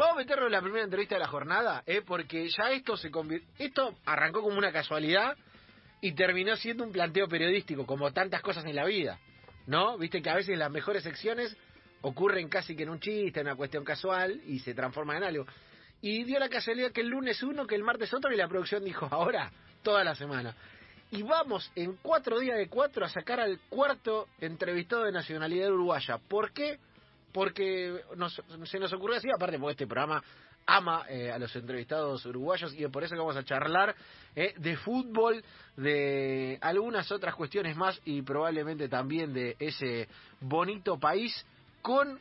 Vamos a meternos en la primera entrevista de la jornada, ¿eh? porque ya esto se convirtió... Esto arrancó como una casualidad y terminó siendo un planteo periodístico, como tantas cosas en la vida, ¿no? Viste que a veces las mejores secciones ocurren casi que en un chiste, en una cuestión casual, y se transforman en algo. Y dio la casualidad que el lunes uno, que el martes otro, y la producción dijo, ahora, toda la semana. Y vamos en cuatro días de cuatro a sacar al cuarto entrevistado de nacionalidad uruguaya. ¿Por qué? Porque nos, se nos ocurrió así, aparte porque este programa ama eh, a los entrevistados uruguayos y por eso vamos a charlar eh, de fútbol, de algunas otras cuestiones más y probablemente también de ese bonito país con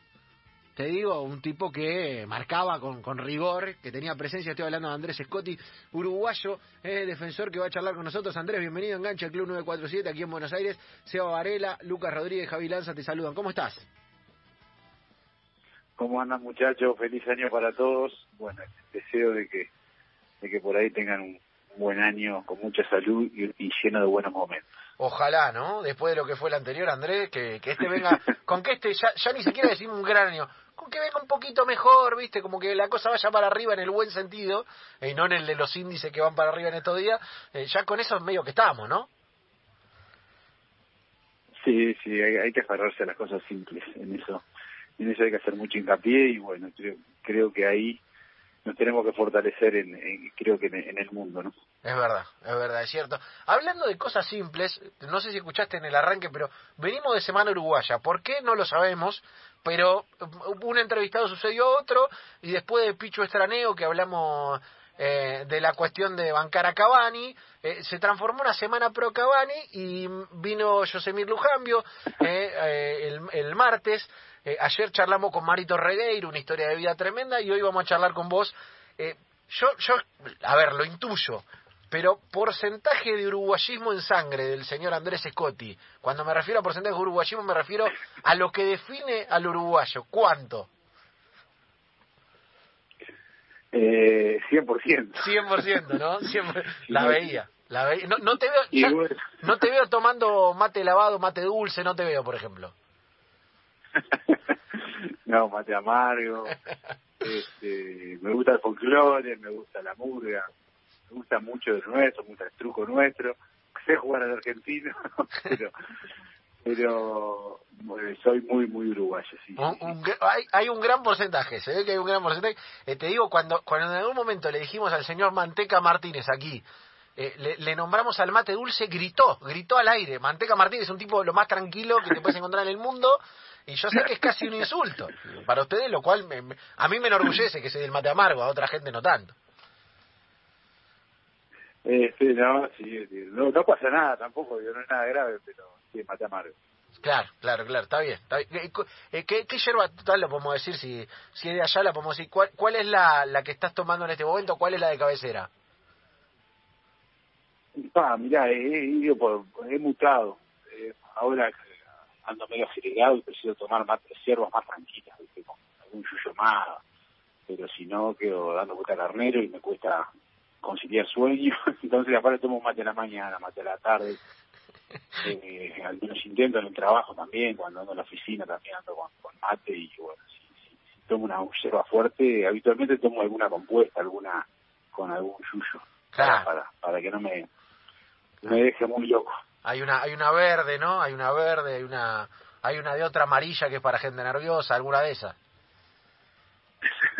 te digo, un tipo que marcaba con, rigor, que tenía presencia, estoy hablando de Andrés Scotti, uruguayo, eh, defensor que va a charlar con nosotros. Andrés, bienvenido Engancha, el Club 947 aquí en Buenos Aires. Seba Varela, Lucas Rodríguez, Javi Lanza te saludan. ¿Cómo estás? ¿Cómo andan muchachos? Feliz año para todos. Bueno, deseo de que, de que por ahí tengan un buen año con mucha salud y, y lleno de buenos momentos. Ojalá, ¿no? Después de lo que fue el anterior, Andrés, que, que este venga, con que este, ya, ya ni siquiera decimos un gran año, con que venga un poquito mejor, ¿viste? Como que la cosa vaya para arriba en el buen sentido, y no en el de los índices que van para arriba en estos días, eh, ya con eso es medio que estamos, ¿no? Sí, sí, hay, hay que aferrarse a las cosas simples, en eso, en eso hay que hacer mucho hincapié y bueno, creo, creo que ahí nos tenemos que fortalecer en, creo que en, el mundo, ¿no? Es verdad, es verdad, es cierto. Hablando de cosas simples, no sé si escuchaste en el arranque, pero venimos de Semana Uruguaya. ¿Por qué? No lo sabemos, pero un entrevistado sucedió otro y después de Picho Estraneo, que hablamos eh, de la cuestión de bancar a Cavani, eh, se transformó una semana pro Cavani y vino Josemir Lujambio eh, eh, el, el martes eh, ayer charlamos con Marito Regueiro, una historia de vida tremenda, y hoy vamos a charlar con vos. Eh, yo, yo, a ver, lo intuyo, pero porcentaje de uruguayismo en sangre del señor Andrés Scotti. Cuando me refiero a porcentaje de uruguayismo, me refiero a lo que define al uruguayo. ¿Cuánto? Eh, 100%. 100%, ¿no? 100%. La veía. La veía. No, no, te veo, ya, no te veo tomando mate lavado, mate dulce, no te veo, por ejemplo. no, mate amargo. Este, me gusta el folclore, me gusta la murga, me gusta mucho el nuestro, me gusta el truco nuestro. Sé jugar al argentino, pero pero soy muy muy uruguayo sí, un, un, hay, hay un gran porcentaje se ve que hay un gran porcentaje. Eh, te digo cuando cuando en algún momento le dijimos al señor Manteca Martínez aquí eh, le, le, nombramos al mate dulce gritó gritó al aire. Manteca Martínez es un tipo lo más tranquilo que te puedes encontrar en el mundo y yo sé que es casi un insulto para ustedes, lo cual me, me, a mí me enorgullece que sea el mate amargo, a otra gente no tanto. Eh, sí, no, sí, no, no pasa nada tampoco, no es nada grave, pero sí, mate amargo. Claro, claro, claro, está bien. Está bien. ¿Qué, qué, qué yerba total lo podemos decir? Si, si es de allá, la podemos decir. ¿Cuál, ¿Cuál es la, la que estás tomando en este momento? ¿Cuál es la de cabecera? Ah, mirá, he, he he mutado. Eh, ahora ando medio acelerado y prefiero tomar más hierbas más tranquilas, ¿viste? con algún yuyo más, pero si no quedo dando vuelta carnero y me cuesta conciliar sueño, entonces aparte tomo mate a la mañana, mate a la tarde, eh, algunos intentos en el trabajo también, cuando ando en la oficina también ando con, con mate y bueno, si, si, si tomo una hierba fuerte, habitualmente tomo alguna compuesta, alguna con algún yuyo, claro. para, para, para que no me, me deje muy loco. Hay una, hay una verde, ¿no? Hay una verde, hay una, hay una de otra amarilla que es para gente nerviosa, alguna de esas.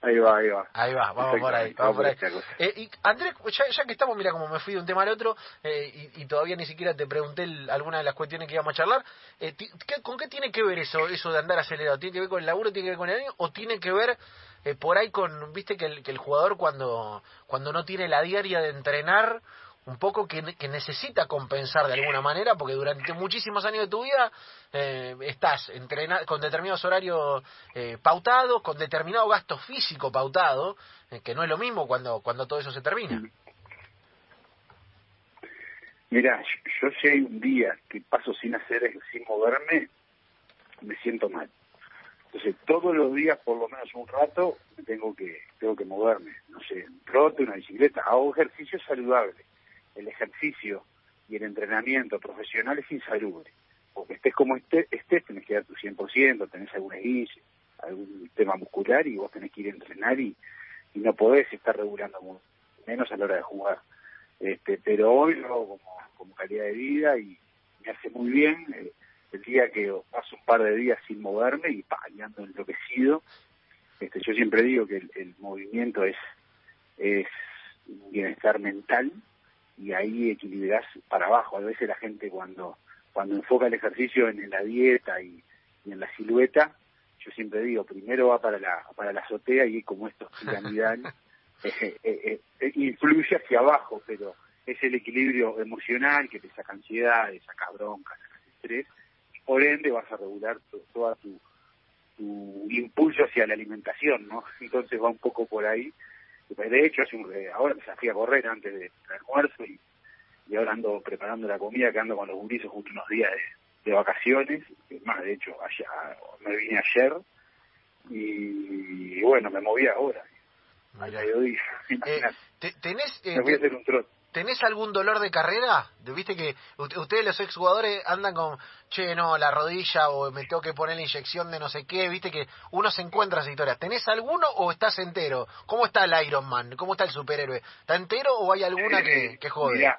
ahí va, ahí va. Ahí va, vamos por ahí, vamos por ahí. Eh, y Andrés, ya, ya, que estamos, mira como me fui de un tema al otro eh, y, y, todavía ni siquiera te pregunté el, alguna de las cuestiones que íbamos a charlar. Eh, ¿qué, ¿Con qué tiene que ver eso, eso de andar acelerado? ¿Tiene que ver con el laburo, tiene que ver con el año o tiene que ver eh, por ahí con, viste que el, que el jugador cuando, cuando no tiene la diaria de entrenar un poco que, necesita compensar de alguna manera, porque durante muchísimos años de tu vida eh, estás entrenado con determinados horarios eh, pautados, con determinado gasto físico pautado, eh, que no es lo mismo cuando, cuando todo eso se termina. Mira, yo si hay un día que paso sin hacer, sin moverme, me siento mal. Entonces todos los días, por lo menos un rato, tengo que tengo que moverme. No sé, un trote, una bicicleta, hago ejercicio saludable el ejercicio y el entrenamiento profesional es insalubre. Porque estés como estés, estés tenés que dar tu 100%, tenés algún esguille. algún tema muscular y vos tenés que ir a entrenar y, y no podés estar regulando menos a la hora de jugar. Este, pero hoy lo hago como, calidad de vida y me hace muy bien. Eh, el día que paso un par de días sin moverme y pa, enloquecido, este, yo siempre digo que el, movimiento es, es bienestar mental y ahí equilibras para abajo. A veces la gente cuando, cuando enfoca el ejercicio en, la dieta y, en la silueta, yo siempre digo, primero va para la, para la azotea y como esto es piramidal, eh, eh, eh, influye hacia abajo, pero es el equilibrio emocional que te saca ansiedad, te saca bronca, saca estrés, por ende vas a regular toda tu, tu impulso hacia la alimentación, ¿no? Entonces va un poco por ahí. De hecho, hace un, ahora me fui a correr antes del almuerzo y, y, ahora ando preparando la comida, que ando con los gurises justo unos días de, vacaciones. Más, de hecho, allá, me vine ayer y, bueno, me moví ahora. Eh, ¿Tenés, me voy a hacer un trote. ¿Tenés algún dolor de carrera? Viste que ustedes los exjugadores andan con, che, no, la rodilla o me tengo que poner la inyección de no sé qué, viste que uno se encuentra esa historia. ¿Tenés alguno o estás entero? ¿Cómo está el Iron Man? ¿Cómo está el superhéroe? ¿Está entero o hay alguna que, que jode?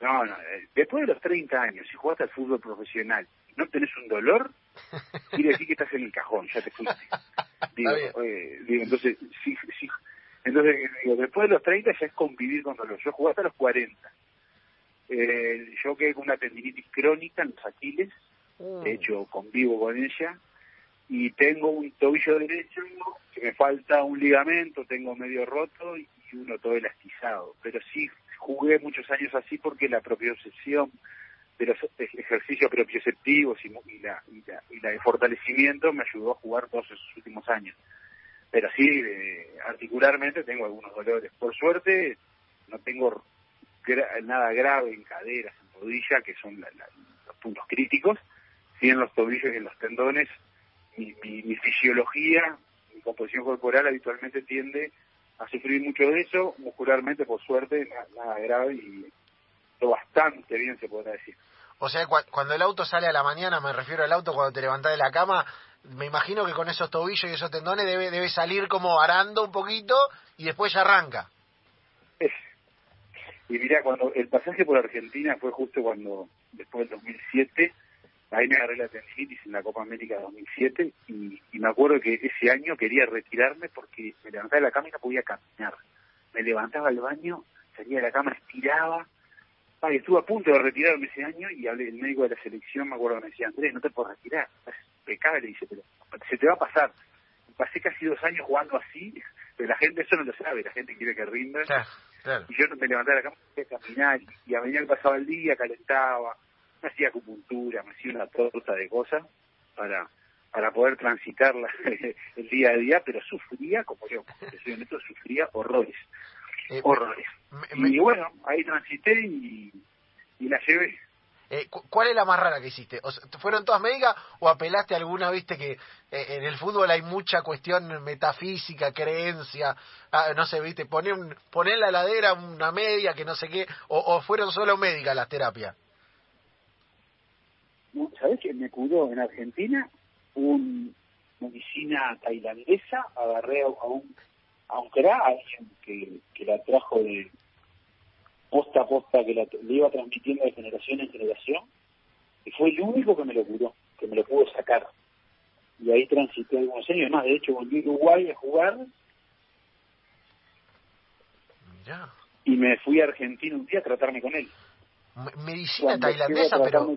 no, no, eh, después de los 30 años, si jugaste al fútbol profesional no tenés un dolor, quiere decir que estás en el cajón, ya te fuiste. digo, eh, digo entonces, sí, sí entonces, digo, después de los 30 ya es convivir con dolor. Yo jugué hasta los 40. Eh, yo quedé con una tendinitis crónica en los aquiles, mm. de hecho convivo con ella, y tengo un tobillo derecho que me falta un ligamento, tengo medio roto y uno todo elastizado. Pero sí jugué muchos años así porque la propia obsesión de los ejercicios propioceptivos y, y, la, y, la, y la de fortalecimiento me ayudó a jugar todos esos últimos años pero sí, eh, articularmente tengo algunos dolores. Por suerte, no tengo nada grave en caderas, en rodilla, que son los puntos críticos. Sí en los tobillos y en los tendones, mi, fisiología, mi composición corporal habitualmente tiende a sufrir mucho de eso. Muscularmente, por suerte, nada, grave y todo bastante bien, se podrá decir. O sea, cuando el auto sale a la mañana, me refiero al auto cuando te levantás de la cama, me imagino que con esos tobillos y esos tendones debe, debe salir como arando un poquito y después ya arranca. Y mira, cuando el pasaje por Argentina fue justo cuando, después del 2007, ahí me agarré la tendinitis en la Copa América 2007 y, y, me acuerdo que ese año quería retirarme porque me levantaba de la cama y no podía caminar. Me levantaba al baño, salía de la cama, estiraba. y estuve a punto de retirarme ese año y hablé, el médico de la selección me acuerdo que me decía, Andrés, no te puedo retirar, impecable, dice, pero se te va a pasar. Pasé casi dos años jugando así, pero la gente eso no lo sabe, la gente quiere que rinda. Y yo me levantaba de la cama, a caminar, y a medida que pasaba el día, calentaba, me hacía acupuntura, me hacía una torta de cosas para para poder transitar el día a día, pero sufría, como yo, soy honesto, sufría horrores, eh, horrores. y bueno, ahí transité y, y la llevé. Eh, ¿Cuál es la más rara que hiciste? ¿Fueron todas médicas o apelaste alguna, viste, que eh, en el fútbol hay mucha cuestión metafísica, creencia, ah, no sé, viste, poner, un, poner la ladera una media, que no sé qué, o, fueron solo médicas las terapias? ¿Sabés que me curó en Argentina un medicina tailandesa? Agarré a un, a un alguien que la trajo de posta a posta que le iba transmitiendo de generación en generación, y fue el único que me lo curó, que me lo pudo sacar. Y ahí transité algunos años más, de hecho volví a Uruguay a jugar y me fui a Argentina un día a tratarme con él. medicina tailandesa, pero...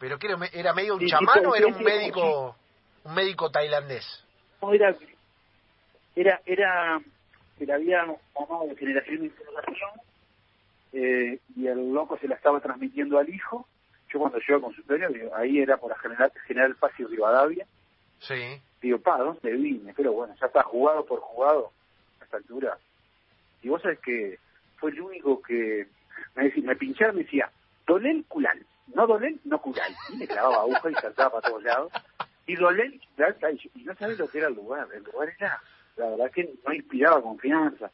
¿Pero qué era? ¿Era medio un chamán o era un médico, un médico tailandés? No, era, era, era, que le había mamado de generación en generación eh, y el loco se la estaba transmitiendo al hijo. Yo cuando llego al consultorio, ahí era por la General, General Paz y Rivadavia. Sí. Digo, pa, ¿dónde vine? Pero bueno, ya está jugado por jugado a esta altura. Y vos sabés que fue el único que me, decía, me pinchaba y me decía, dolel culal, no dolel, no culal. Y me clavaba aguja y saltaba para todos lados. Y dolel, y no sabés lo que era el lugar. El lugar era la verdad que no inspiraba confianza.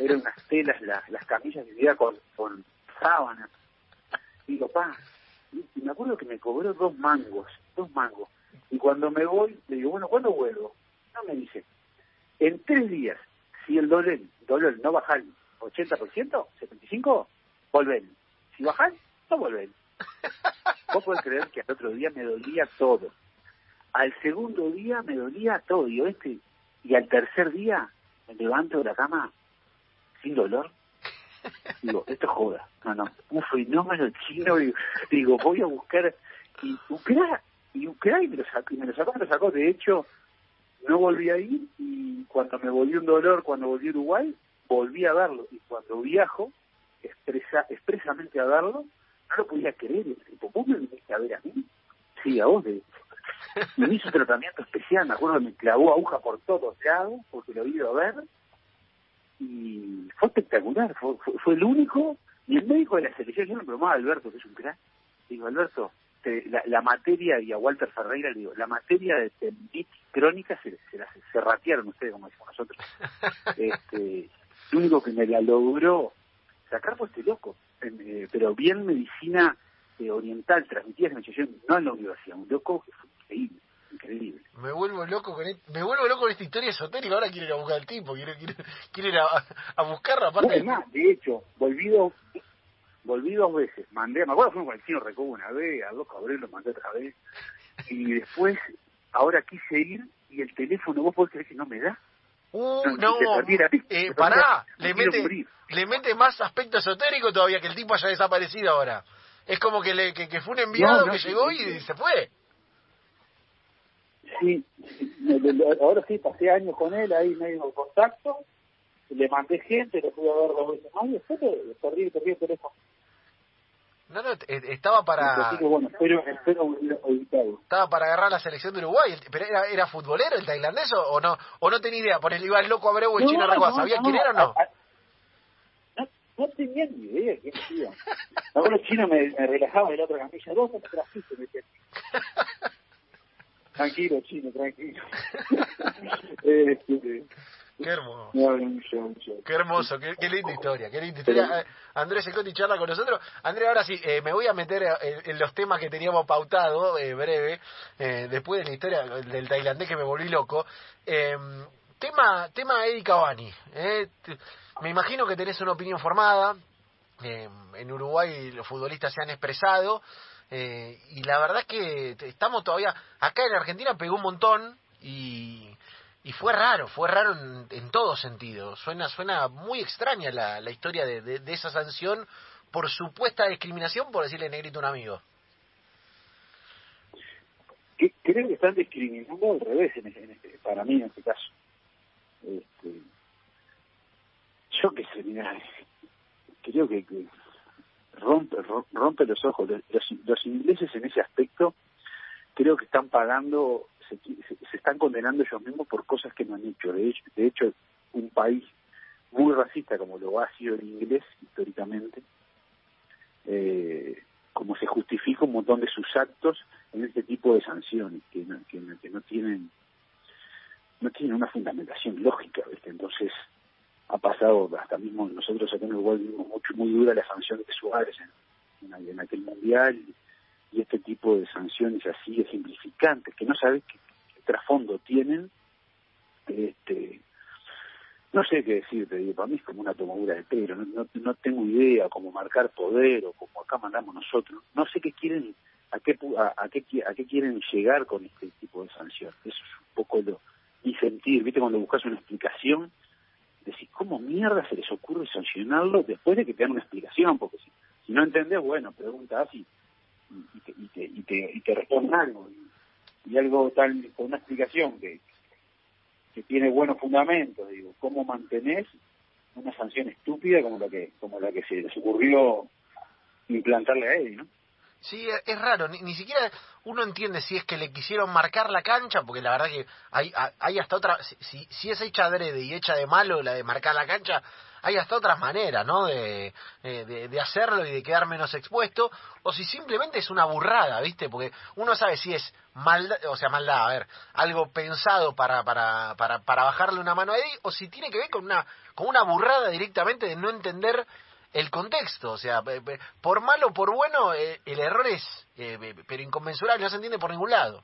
eran unas telas, las, las camillas vivían con, con sábanas. Digo, pa, y me acuerdo que me cobró dos mangos, dos mangos. Y cuando me voy, le digo, bueno, ¿cuándo vuelvo? No me dice, en tres días, si el dolor, dolor no baja al 80%, 75%, volven. Si bajan, no vuelven. Vos podés creer que al otro día me dolía todo. Al segundo día me dolía todo. Y, este, y al tercer día me levanto de la cama sin dolor. Digo, esto joda. No, no, un fenómeno chino. Digo, digo voy a buscar. Y Ucrania, y Ucrania me lo sacó, me lo sacó, me lo sacó. De hecho, no volví a ir y cuando me volvió un dolor, cuando volví a Uruguay, volví a verlo. Y cuando viajo, expresa, expresamente a verlo, no lo podía creer. El tipo, ¿vos me viniste a ver a mí? Sí, a vos. De... Me hizo un tratamiento especial, me acuerdo que me clavó aguja por todos lados, porque lo ido a ver. Y fue espectacular, fue, fue, el único. Y el médico de la selección, yo me bromaba a Alberto, que es un crack. Digo, Alberto, la, la, materia, y a Walter Ferreira le digo, la materia de tendinitis crónica se, se, la, se ratearon ustedes, como decimos nosotros. Este, el único que me la logró sacar fue este loco, eh, pero bien medicina eh, oriental, transmitida en no en la universidad, un loco que fue increíble. Increíble. Me vuelvo loco con me vuelvo loco con esta historia esotérica. Ahora quiero ir a buscar al tipo, quiero, quiero, ir a, a buscarlo. Aparte, de... de hecho, volvido volví dos veces, mandé, me acuerdo con el chino Recobo una vez, a dos cabreros lo mandé otra vez, y después, ahora quise ir, y el teléfono, vos podés creer que no me da. Uh, no, eh, pará, le mete, le mete más aspecto esotérico todavía que el tipo haya desaparecido ahora. Es como que, le, que, fue un enviado que llegó y se fue. Sí, ahora sí, pasé años con él ahí medio en contacto, le mandé gente, le fui a ver dos veces más y después perdí, perdí el teléfono. No, no, eh, estaba para... bueno, espero, espero Estaba para agarrar la selección de Uruguay, pero era, era futbolero el tailandés o, no o no tenía idea, por el iba el loco Abreu en China no, ¿sabía quién era o no? no? No tenía ni idea quién era. Ahora los chinos me, me relajaba de la otra camilla, dos me trajiste, me Tranquilo, chino, tranquilo. este, Qué hermoso. Qué hermoso, qué, linda historia, qué linda historia. Eh, Andrés Secotti charla con nosotros. Andrés, ahora sí, eh, me voy a meter en, los temas que teníamos pautado, eh, breve, después de la historia del tailandés que me volví loco. tema tema Eddie Cavani. me imagino que tenés una opinión formada. en Uruguay los futbolistas se han expresado. Y la verdad es que estamos todavía... Acá en Argentina pegó un montón y y fue raro, fue raro en, en todo sentido. Suena, suena muy extraña la, la historia de, de, esa sanción por supuesta discriminación por decirle negrito a un amigo. Creo que están discriminando al revés, en este, para mí en este caso. Este, yo qué sé, creo que, rompe, rompe los ojos. Los, los ingleses en ese aspecto creo que están pagando se, están condenando ellos mismos por cosas que no han hecho. De hecho, de hecho, un país muy racista como lo ha sido el inglés históricamente, eh, como se justifica un montón de sus actos en este tipo de sanciones que no, que, no tienen no tienen una fundamentación lógica, Entonces ha pasado hasta mismo nosotros acá en Uruguay vimos mucho muy dura la sanción de Suárez en, en, aquel mundial y este tipo de sanciones así ejemplificantes, que no sabes qué, trasfondo tienen, este, no sé qué decirte, para mí es como una tomadura de pelo, no, no, tengo idea cómo marcar poder o como acá mandamos nosotros, no sé qué quieren, a qué, a, qué, a qué quieren llegar con este tipo de sanciones, eso es un poco lo, y sentir, viste, cuando buscas una explicación, decís, ¿cómo mierda se les ocurre sancionarlo después de que te dan una explicación? Porque si, no entendés, bueno, pregunta así, y te, y te, y te, y te responden algo. Y, algo tal, con una explicación que, que tiene buenos fundamentos, digo, ¿cómo mantenés una sanción estúpida como la que, como la que se les ocurrió implantarle a Eddie, ¿no? Sí, es raro, ni, ni, siquiera uno entiende si es que le quisieron marcar la cancha, porque la verdad que hay, hay hasta otra, si, si es hecha adrede y hecha de malo la de marcar la cancha, hay hasta otras maneras, ¿no? De, de, de, hacerlo y de quedar menos expuesto, o si simplemente es una burrada, ¿viste? Porque uno sabe si es maldad, o sea, maldad, a ver, algo pensado para, para, para, para bajarle una mano a Eddie, o si tiene que ver con una, con una burrada directamente de no entender el contexto, o sea, por malo o por bueno, eh, el error es, eh, pero inconmensurable, no se entiende por ningún lado.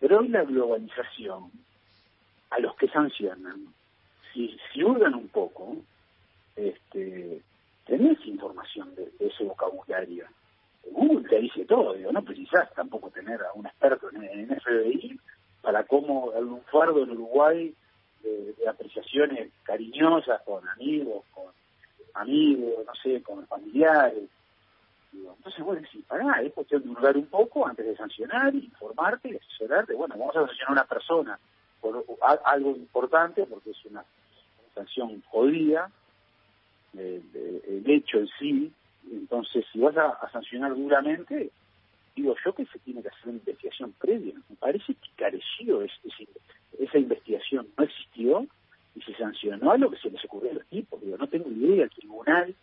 Pero hoy la globalización, a los que sancionan, si, si hurgan un poco, este, tenés información de, ese vocabulario. Google te dice todo, digo, no precisás tampoco tener a un experto en, en FBI para cómo el lunfardo en Uruguay de, apreciaciones cariñosas con amigos, amigos, no sé, con familiares. Digo, entonces, bueno, sí, pará, es cuestión de hurgar un poco antes de sancionar, informarte, asesorarte. Bueno, vamos a sancionar a una persona por algo importante, porque es una, sanción jodida, el hecho en sí. Entonces, si vas a sancionar duramente, digo yo que se tiene que hacer una investigación previa. Me parece que careció esa investigación, no existió y se sancionó a lo que se les ocurrió a los tipos. Digo, no tengo idea, el tribunal,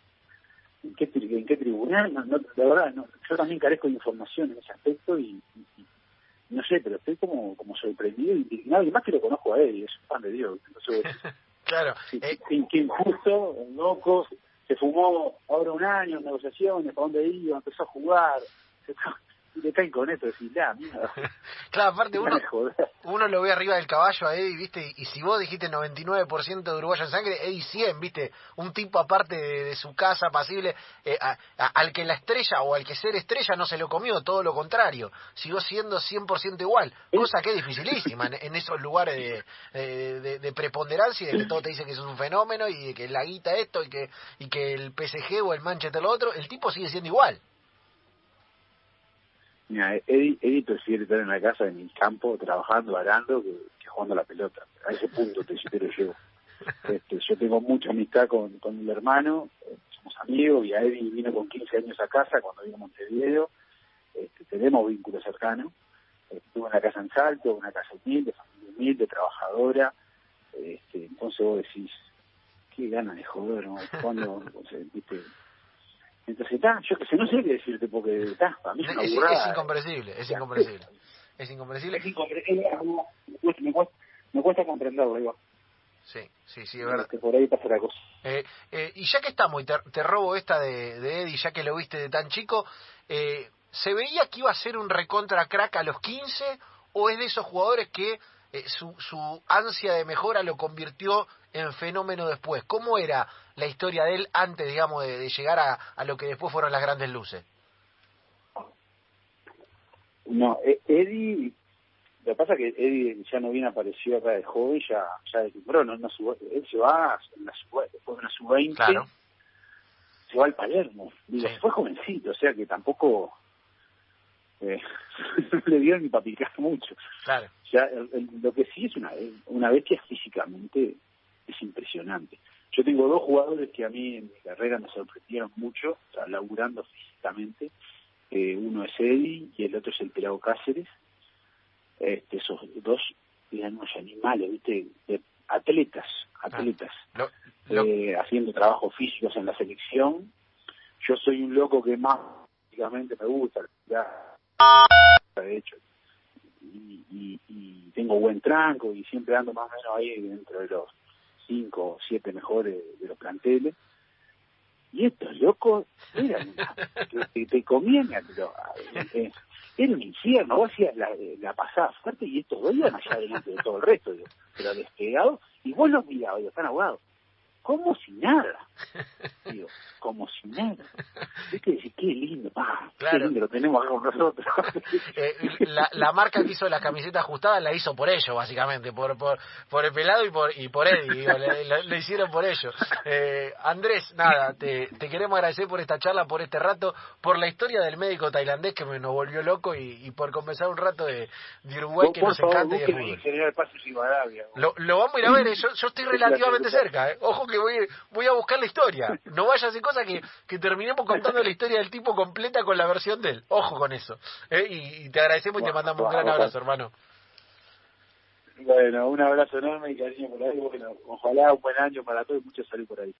en qué, en qué tribunal, no, no, la verdad, no, yo también carezco de información en ese aspecto y, no sé, pero estoy como, como sorprendido y indignado, y más que lo conozco a él, es un fan de Dios. Entonces, claro. Eh, qué, injusto, loco, se fumó ahora un año en negociaciones, para dónde iba, empezó a jugar, y le caen con esto, decís, la mierda. claro, aparte uno, uno lo ve arriba del caballo a Eddie, ¿viste? Y si vos dijiste 99% de uruguayo en sangre, Eddie 100, ¿viste? Un tipo aparte de, su casa, pasible, eh, al que la estrella o al que ser estrella no se lo comió, todo lo contrario. Siguió siendo 100% igual, cosa que es dificilísima en, esos lugares de, de, preponderancia y de que todo te dice que es un fenómeno y de que la guita esto y que, y que el PSG o el Manchester lo otro, el tipo sigue siendo igual. Mira, Eddie, prefiere estar en la casa, en el campo, trabajando, arando, que, jugando la pelota. A ese punto te, te lo llevo. Este, yo tengo mucha amistad con, con mi hermano, eh, somos amigos, y a Eddie vino con 15 años a casa cuando vino a Montevideo. Este, tenemos vínculos cercanos. Estuve en la casa en Salto, una casa humilde, familia humilde, trabajadora. Este, entonces vos decís, qué ganas de joder, ¿no? Cuando, viste, entonces, está, yo que sé, no sé qué decirte, porque está, para mí es es, es incomprensible, es incomprensible. Es incomprensible. Es incomprensible. Me cuesta, me cuesta comprenderlo, digo. Sí, sí, sí, es verdad. Que por ahí pasa la cosa. Eh, eh, y ya que estamos, y te, te robo esta de, de, Eddie, ya que lo viste de tan chico, eh, ¿se veía que iba a ser un recontra crack a los 15 o es de esos jugadores que eh, su, su ansia de mejora lo convirtió en fenómeno después. ¿Cómo era la historia de él antes, digamos, de, llegar a, a, lo que después fueron las grandes luces? No, e, Eddie, lo que pasa es que Eddie ya no bien apareció acá de joven, ya, ya de no, no él se va en la después de una sub-20, claro. se va al Palermo, digo, fue jovencito, o sea que tampoco eh, no le dio ni para picar mucho. Claro. Ya, lo que sí es una, una bestia físicamente es impresionante. Yo tengo dos jugadores que a mí en mi carrera me sorprendieron mucho, laburando físicamente. Eh, uno es Eddie y el otro es el Pelado Cáceres. Este, esos dos unos animales, ¿viste? atletas, atletas, eh, haciendo trabajos físicos en la selección. Yo soy un loco que más físicamente me gusta, ya, de hecho, y, y, tengo buen tranco y siempre ando más o menos ahí dentro de los cinco o siete mejores de los planteles. Y estos locos eran que te, comían, eh, era un infierno, vos hacías la, la pasada fuerte y estos dos iban allá delante de todo el resto, pero despegados, y vos los mirabas, están ahogados como si nada. Digo, como si nada. Que decir, qué lindo, ah, qué lindo, lo tenemos acá con nosotros. eh, la, la, marca que hizo la camiseta ajustada la hizo por ellos, básicamente, por por, por el pelado y por y por Eddie, digo, le, hicieron por ellos. Eh, Andrés, nada, te, te queremos agradecer por esta charla, por este rato, por la historia del médico tailandés que me nos volvió loco y, y por conversar un rato de, de Uruguay que nos encanta y de Lo, lo vamos a ir a ver, eh, yo, yo estoy relativamente cerca, ojo que voy, voy a buscar la historia. No vaya a hacer cosas que, que terminemos contando la historia del tipo completa con la versión de él. Ojo con eso. ¿eh? Y, te agradecemos y te mandamos un gran abrazo, hermano. Bueno, un abrazo enorme y cariño por ahí. Bueno, ojalá un buen año para todos y mucha salud por ahí.